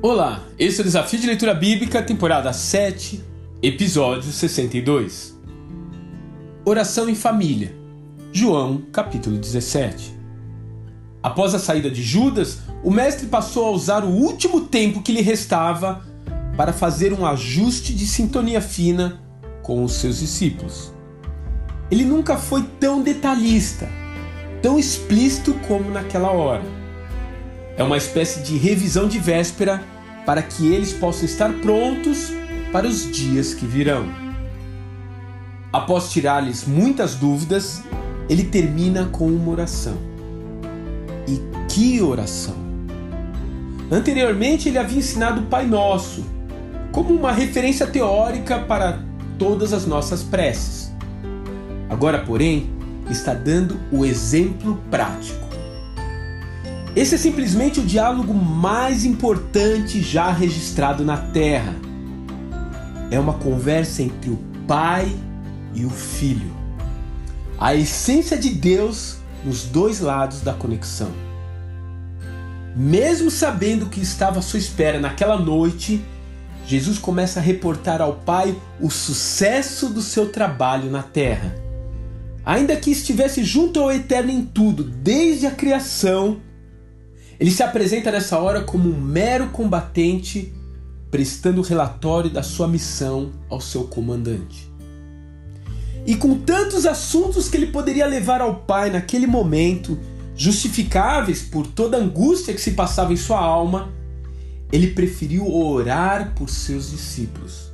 Olá, esse é o Desafio de Leitura Bíblica, temporada 7, episódio 62. Oração em família. João, capítulo 17. Após a saída de Judas, o mestre passou a usar o último tempo que lhe restava para fazer um ajuste de sintonia fina com os seus discípulos. Ele nunca foi tão detalhista, tão explícito como naquela hora é uma espécie de revisão de véspera para que eles possam estar prontos para os dias que virão. Após tirar-lhes muitas dúvidas, ele termina com uma oração. E que oração! Anteriormente, ele havia ensinado o Pai Nosso como uma referência teórica para todas as nossas preces. Agora, porém, está dando o exemplo prático. Esse é simplesmente o diálogo mais importante já registrado na Terra. É uma conversa entre o Pai e o Filho. A essência de Deus nos dois lados da conexão. Mesmo sabendo que estava à sua espera naquela noite, Jesus começa a reportar ao Pai o sucesso do seu trabalho na terra. Ainda que estivesse junto ao Eterno em tudo, desde a criação, ele se apresenta nessa hora como um mero combatente, prestando relatório da sua missão ao seu comandante. E com tantos assuntos que ele poderia levar ao pai naquele momento, justificáveis por toda a angústia que se passava em sua alma, ele preferiu orar por seus discípulos.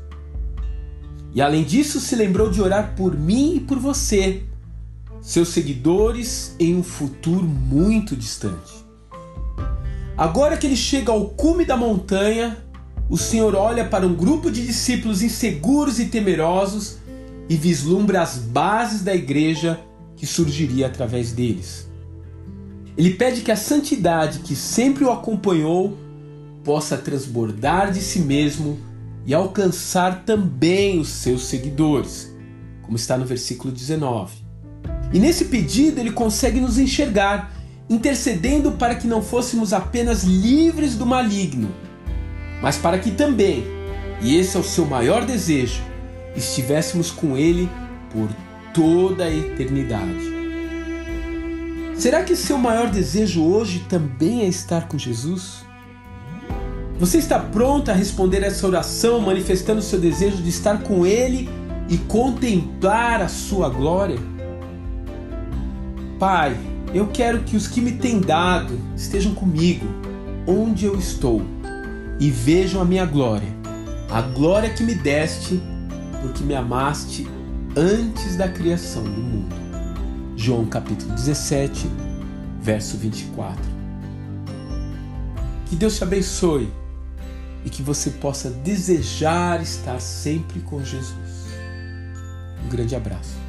E além disso, se lembrou de orar por mim e por você, seus seguidores, em um futuro muito distante. Agora que ele chega ao cume da montanha, o Senhor olha para um grupo de discípulos inseguros e temerosos e vislumbra as bases da igreja que surgiria através deles. Ele pede que a santidade que sempre o acompanhou possa transbordar de si mesmo e alcançar também os seus seguidores, como está no versículo 19. E nesse pedido ele consegue nos enxergar intercedendo para que não fôssemos apenas livres do maligno, mas para que também, e esse é o seu maior desejo, estivéssemos com Ele por toda a eternidade. Será que seu maior desejo hoje também é estar com Jesus? Você está pronto a responder essa oração manifestando seu desejo de estar com Ele e contemplar a sua glória? Pai, eu quero que os que me têm dado estejam comigo, onde eu estou, e vejam a minha glória, a glória que me deste, porque me amaste antes da criação do mundo. João capítulo 17, verso 24. Que Deus te abençoe e que você possa desejar estar sempre com Jesus. Um grande abraço.